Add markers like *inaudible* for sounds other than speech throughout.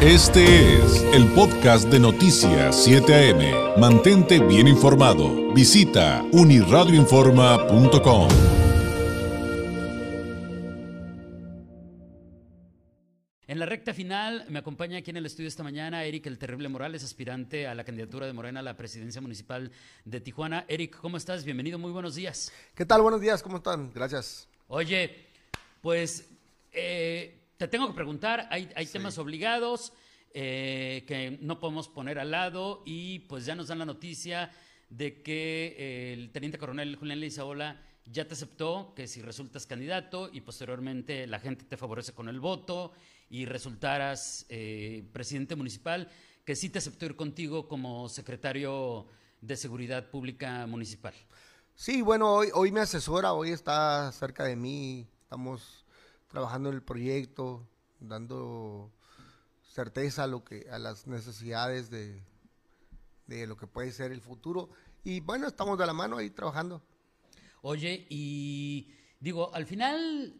Este es el podcast de Noticias 7 AM. Mantente bien informado. Visita uniradioinforma.com. En la recta final me acompaña aquí en el estudio esta mañana Eric el Terrible Morales, aspirante a la candidatura de Morena a la presidencia municipal de Tijuana. Eric, ¿cómo estás? Bienvenido, muy buenos días. ¿Qué tal? Buenos días, ¿cómo están? Gracias. Oye, pues eh, te tengo que preguntar, hay, temas obligados eh, que no podemos poner al lado y pues ya nos dan la noticia de que eh, el teniente coronel Julián Leizaola ya te aceptó que si resultas candidato y posteriormente la gente te favorece con el voto y resultaras eh, presidente municipal, que sí te aceptó ir contigo como secretario de Seguridad Pública Municipal. Sí, bueno, hoy, hoy me asesora, hoy está cerca de mí, estamos trabajando en el proyecto, dando certeza a, lo que, a las necesidades de, de lo que puede ser el futuro. Y bueno, estamos de la mano ahí trabajando. Oye, y digo, al final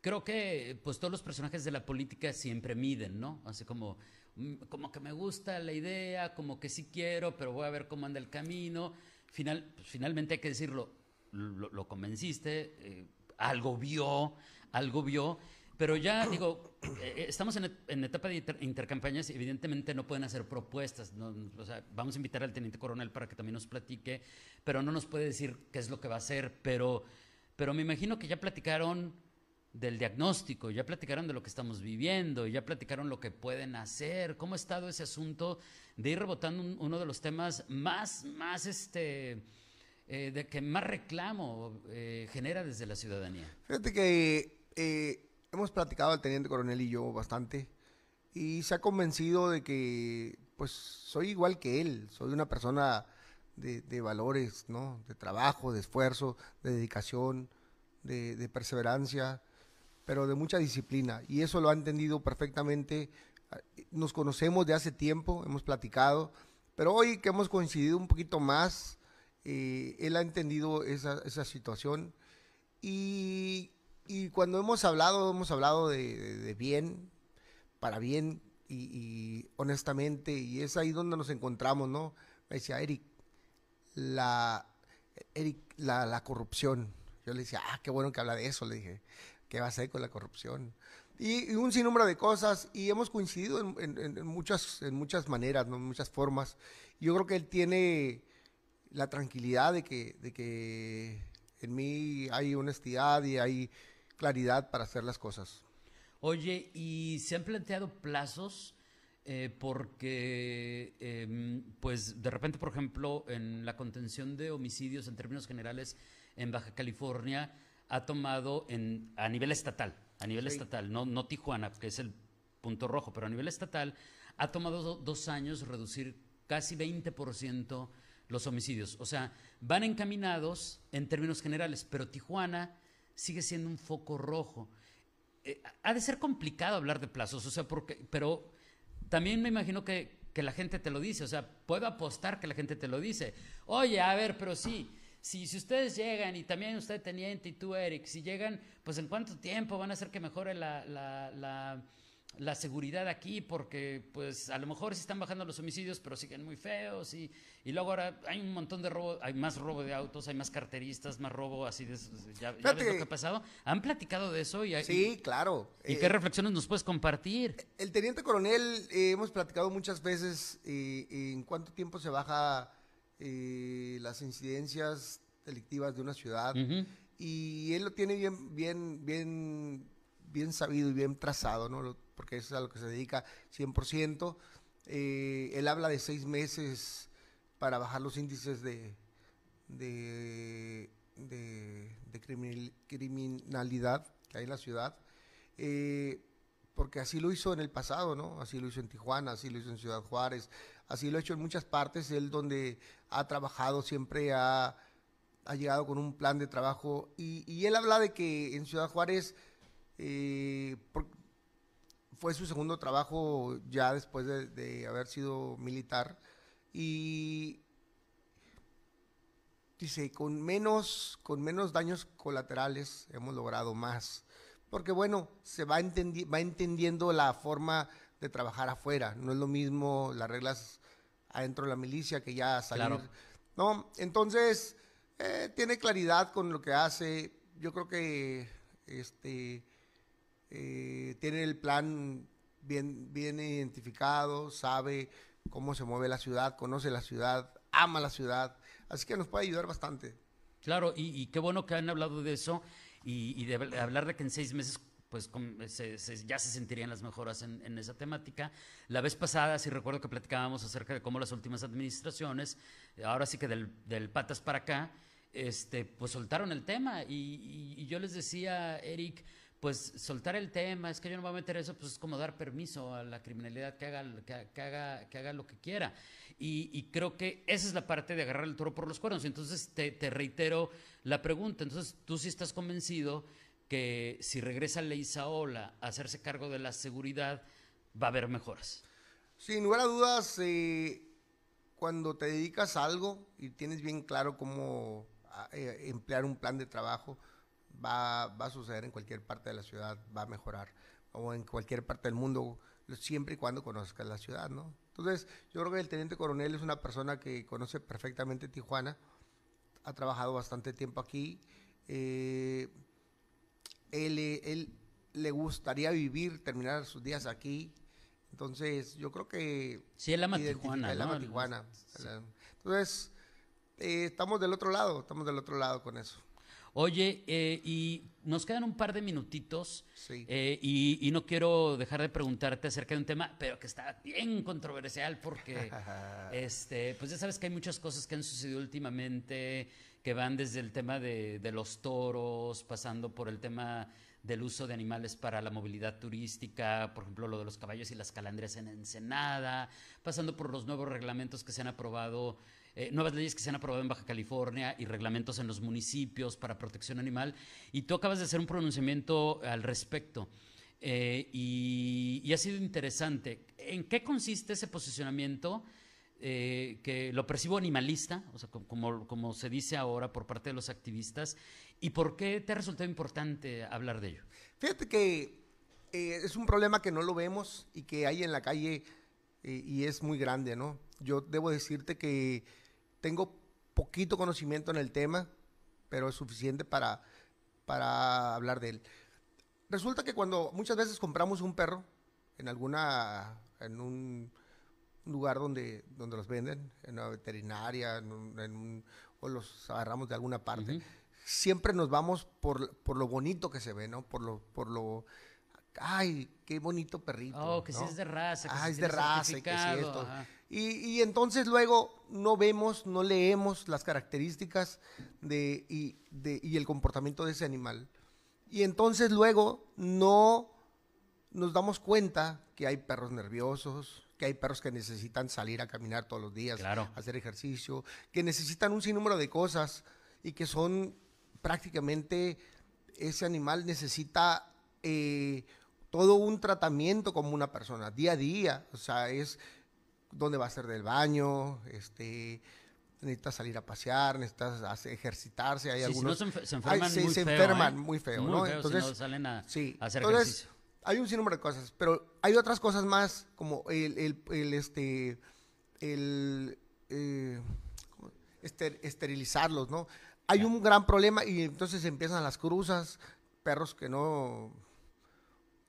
creo que pues todos los personajes de la política siempre miden, ¿no? Así como, mm, como que me gusta la idea, como que sí quiero, pero voy a ver cómo anda el camino. Final, pues, finalmente hay que decirlo, lo, convenciste, eh, algo vio, algo vio, pero ya *clears throat* digo, eh, eh, estamos en, etapa de intercampañas y evidentemente no pueden hacer propuestas. o sea, vamos a invitar al teniente coronel para que también nos platique, pero no nos puede decir qué es lo que va a hacer. Pero, pero me imagino que ya platicaron del diagnóstico, ya platicaron de lo que estamos viviendo, ya platicaron lo que pueden hacer. ¿Cómo ha estado ese asunto de ir rebotando uno de los temas más, más este, eh, de que más reclamo genera desde la ciudadanía? Fíjate que eh, hemos platicado al teniente coronel y yo bastante y se ha convencido de que pues soy igual que él, soy una persona de, valores, ¿no? De trabajo, de esfuerzo, de dedicación, de, perseverancia, pero de mucha disciplina. Y eso lo ha entendido perfectamente. Nos conocemos de hace tiempo, hemos platicado, pero hoy que hemos coincidido un poquito más, eh, él ha entendido esa, esa situación y y cuando hemos hablado, hemos hablado de, bien, para bien y, honestamente, y es ahí donde nos encontramos, ¿no? Me decía, Eric, la, Eric, la, corrupción. Yo le decía, ah, qué bueno que habla de eso, le dije, ¿qué va a hacer con la corrupción? Y, un sinnúmero de cosas, y hemos coincidido en, muchas, en muchas maneras, ¿no? en muchas formas. Yo creo que él tiene la tranquilidad de que, de que en mí hay honestidad y hay claridad para hacer las cosas. Oye, ¿y se han planteado plazos? Eh, porque, em, pues, de repente, por ejemplo, en la contención de homicidios en términos generales en Baja California ha tomado en, a nivel estatal, a nivel estatal, no, no Tijuana, que es el punto rojo, pero a nivel estatal, ha tomado dos años reducir casi 20% los homicidios. O sea, van encaminados en términos generales, pero Tijuana sigue siendo un foco rojo. Eh, ha de ser complicado hablar de plazos, o sea, porque, pero también me imagino que, que, la gente te lo dice, o sea, puedo apostar que la gente te lo dice. Oye, a ver, pero sí, si, si ustedes llegan, y también usted, teniente, y tú, Eric, si llegan, pues en cuánto tiempo van a hacer que mejore la, la, la la seguridad aquí porque pues a lo mejor sí están bajando los homicidios pero siguen muy feos y, y luego ahora hay un montón de robo, hay más robo de autos, hay más carteristas, más robo así de ya, ves lo que ha pasado. ¿Han platicado de eso? Y, sí, claro. ¿Y qué eh, reflexiones nos puedes compartir? El teniente coronel eh, hemos platicado muchas veces eh, en cuánto tiempo se baja las incidencias delictivas de una ciudad y él lo tiene bien bien bien bien sabido y bien trazado, ¿no? porque es a lo que se dedica 100%. Eh, él habla de seis meses para bajar los índices de, de, criminalidad que hay en la ciudad, eh, porque así lo hizo en el pasado, ¿no? Así lo hizo en Tijuana, así lo hizo en Ciudad Juárez, así lo ha hecho en muchas partes. Él donde ha trabajado siempre ha, llegado con un plan de trabajo y, y él habla de que en Ciudad Juárez eh, fue su segundo trabajo ya después de, haber sido militar. Y dice, con menos, con menos daños colaterales hemos logrado más. Porque bueno, se va, va entendiendo la forma de trabajar afuera. No es lo mismo las reglas adentro de la milicia que ya salir. Claro. No, entonces eh, tiene claridad con lo que hace. Yo creo que este eh, tiene el plan bien, bien identificado, sabe cómo se mueve la ciudad, conoce la ciudad, ama la ciudad, así que nos puede ayudar bastante. Claro, y, qué bueno que han hablado de eso y, de habl- hablar de que en seis meses pues se- se- ya se sentirían las mejoras en, en esa temática. La vez pasada sí recuerdo que platicábamos acerca de cómo las últimas administraciones, ahora sí que del, patas para acá, este, pues soltaron el tema y yo les decía, Eric, pues soltar el tema, es que yo no voy a meter eso, pues es como dar permiso a la criminalidad que haga, que, haga, que haga lo que quiera. Y, creo que esa es la parte de agarrar el toro por los cuernos. Entonces te, te reitero la pregunta. Entonces, tú sí estás convencido que si regresa Ley Saola a hacerse cargo de la seguridad, va a haber mejoras. Sin lugar a dudas, eh, cuando te dedicas a algo y tienes bien claro cómo a- eh, emplear un plan de trabajo, va, va a suceder en cualquier parte de la ciudad, va a mejorar, o en cualquier parte del mundo, siempre y cuando conozcas la ciudad, ¿no? Entonces, yo creo que el teniente coronel es una persona que conoce perfectamente Tijuana, ha trabajado bastante tiempo aquí, eh, él, él le gustaría vivir, terminar sus días aquí. Entonces, yo creo que... Sí, él ama Tijuana, Él ¿no? ama Tijuana. Entonces, eh, estamos del otro lado, estamos del otro lado con eso. Oye, eh, y nos quedan un par de minutitos. Sí. eh, y, y no quiero dejar de preguntarte acerca de un tema, pero que está bien controversial porque, *laughs* este, pues ya sabes que hay muchas cosas que han sucedido últimamente que van desde el tema de, de los toros, pasando por el tema del uso de animales para la movilidad turística, por ejemplo, lo de los caballos y las calandrias en Ensenada, pasando por los nuevos reglamentos que se han aprobado eh, nuevas leyes que se han aprobado en Baja California y reglamentos en los municipios para protección animal. Y tú acabas de hacer un pronunciamiento al respecto. eh, y, y ha sido interesante. ¿En qué consiste ese posicionamiento? eh, que lo percibo animalista, o sea, com- como, como se dice ahora por parte de los activistas, y por qué te ha resultado importante hablar de ello. Fíjate que eh, es un problema que no lo vemos y que hay en la calle eh, y es muy grande, ¿no? Yo debo decirte que tengo poquito conocimiento en el tema, pero es suficiente para, para hablar de él. Resulta que cuando muchas veces compramos un perro en alguna, en un lugar donde, donde los venden, en una veterinaria, en un- en un- o los agarramos de alguna parte, siempre nos vamos por, por lo bonito que se ve, ¿no? Por lo, por lo, ay, qué bonito perrito. Oh, que si es de raza, que Ah, si es de raza y que esto. Y, y entonces luego no vemos, no leemos las características de, y, de- y el comportamiento de ese animal. Y entonces luego no nos damos cuenta que hay perros nerviosos, que hay perros que necesitan salir a caminar todos los días, Claro. hacer ejercicio, que necesitan un sinnúmero de cosas y que son prácticamente, ese animal necesita eh, todo un tratamiento como una persona, día a día, o sea, es dónde va a ser del baño, este necesita salir a pasear, necesita hacer- ejercitarse, hay Sí, si no algunos se, enferman se- muy se feo, enferman ¿eh? muy feo, Muy ¿no? feo si Entonces, no salen a, Sí, a hacer entonces, ejercicio. hay un sinnúmero de cosas, pero hay otras cosas más, como el, el, el, este, el, eh, esterilizarlos, ¿no? Hay un gran problema y entonces empiezan las cruzas, perros que no,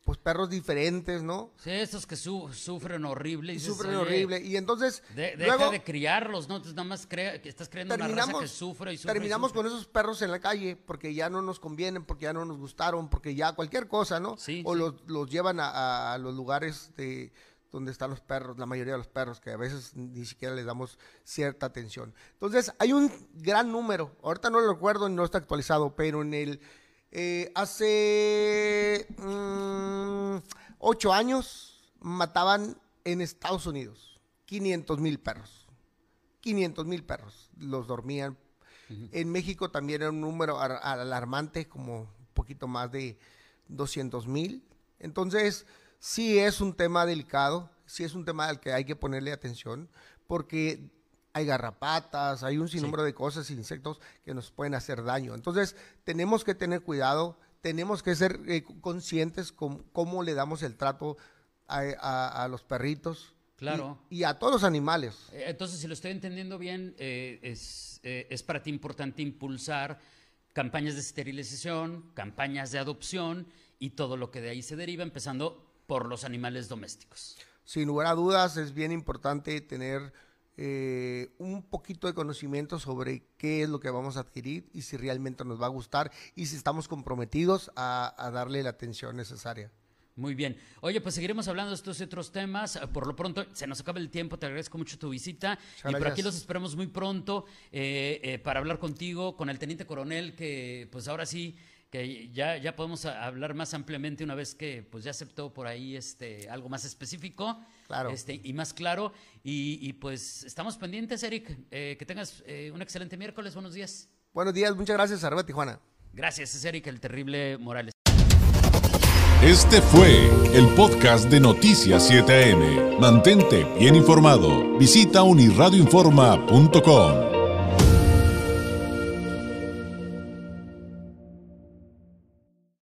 pues perros diferentes, ¿no? Sí, estos que su- sufren horrible. Y dices, sufren "Oye, horrible. Y entonces, de- deja luego de criarlos, ¿no? Entonces nada más crea, que estás creando una raza que sufre y sufre. y terminamos sufre. con esos perros en la calle porque ya no nos convienen, porque ya no nos gustaron, porque ya cualquier cosa, ¿no? Sí, o sí. Los, los llevan a, a los lugares de donde están los perros, la mayoría de los perros, que a veces ni siquiera les damos cierta atención. Entonces, hay un gran número, ahorita no lo recuerdo no está actualizado, pero en el, eh, hace ocho años mataban en Estados Unidos 500 mil perros. 500 mil perros los dormían. En México también era un número ar- alarmante, como un poquito más de 200 mil. Entonces, sí es un tema delicado, sí es un tema al que hay que ponerle atención, porque hay garrapatas, hay un sinnúmero de cosas, insectos que nos pueden hacer daño. Entonces, tenemos que tener cuidado, tenemos que ser eh, conscientes con cómo le damos el trato a, los perritos. Claro. Y, a todos los animales. Eh, entonces, si lo estoy entendiendo bien, eh, es, es para ti importante impulsar campañas de esterilización, campañas de adopción y todo lo que de ahí se deriva, empezando por los animales domésticos. Sin lugar a dudas, es bien importante tener eh, un poquito de conocimiento sobre qué es lo que vamos a adquirir y si realmente nos va a gustar y si estamos comprometidos a, darle la atención necesaria. Muy bien. Oye, pues seguiremos hablando de estos otros temas. Por lo pronto, se nos acaba el tiempo. Te agradezco mucho tu visita. y por aquí los esperamos muy pronto eh, eh, para hablar contigo, con el teniente coronel, que pues ahora sí que ya, ya podemos hablar más ampliamente una vez que pues ya aceptó por ahí este algo más específico claro. este, y más claro. Y, pues estamos pendientes, Eric. Eh, que tengas eh, un excelente miércoles. Buenos días. Buenos días, muchas gracias, Arriba Tijuana. Gracias, es Eric, el terrible Morales. Este fue el podcast de Noticias 7am. Mantente bien informado. Visita unirradioinforma.com.